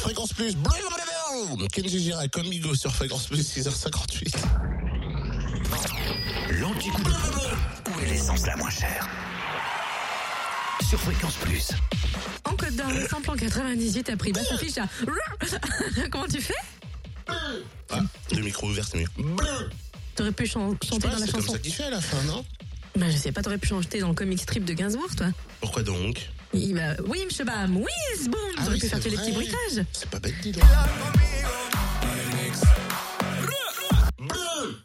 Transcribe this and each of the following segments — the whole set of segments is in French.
Fréquence Plus. Kenji Girac, comme Migo sur Fréquence Plus, 6h58. L'anti-coup. Où est l'essence la moins chère Sur Fréquence Plus. En Côte d'Or, le samplon 98 a pris bas s'affiche à... Comment tu fais Ah, le micro ouvert, c'est mieux. T'aurais pu chan- chanter dans la c'est comme chanson. ça qu'il fait à la fin, non Bah je sais pas, t'aurais pu chanter dans le comic strip de Gainsbourg, toi. Pourquoi donc Il va... Oui, Bam, oui, bon. Ah T'aurais oui, pu faire tous les petits bruitages. C'est pas bête, dis donc.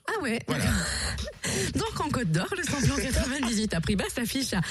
Ah ouais. Voilà. Donc en Côte d'Or, le samplon 98 a pris bas s'affiche à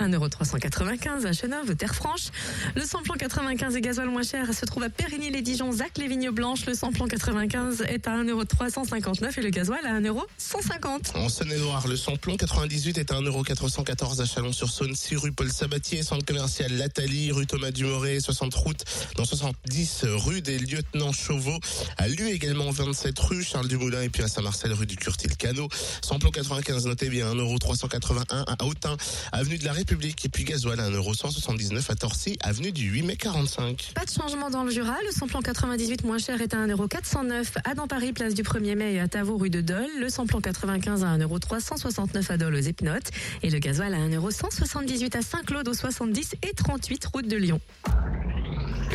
1,395€ à Chenauve, Terre Franche. Le samplon 95 et gasoil moins cher se trouve à Périgny-les-Dijon, Zac, les Vignes Blanches. Le samplon 95 est à 1,359€ et le gasoil à 1,150€. En Saône-et-Loire, le samplon 98 est à 1,414€ à Chalon-sur-Saône, 6 rue Paul Sabatier, centre commercial Lathalie, rue Thomas Dumoré, 60 route, dans 70 rue des Lieutenants Chauveau, à Lu également 27 rue Charles Dumoulin et puis à Saint-Marcel rue du Curtil-Cano. Samplon 95, notez bien 1,381€ à Autun, avenue de la République et puis gasoil à 1,179€ à Torcy, avenue du 8 mai 45. Pas de changement dans le Jura. Le samplon 98 moins cher est à 1,409€ à dans Paris, place du 1er mai et à Tavaux, rue de Dole. Le samplon 95 à 1,369€ à Dole aux Epnotes. Et le gasoil à 1,178€ à Saint-Claude aux 70 et 38 route de Lyon.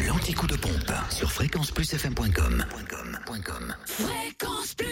L'anti-coup de pompe sur fréquenceplusfm.com. Fréquence Plus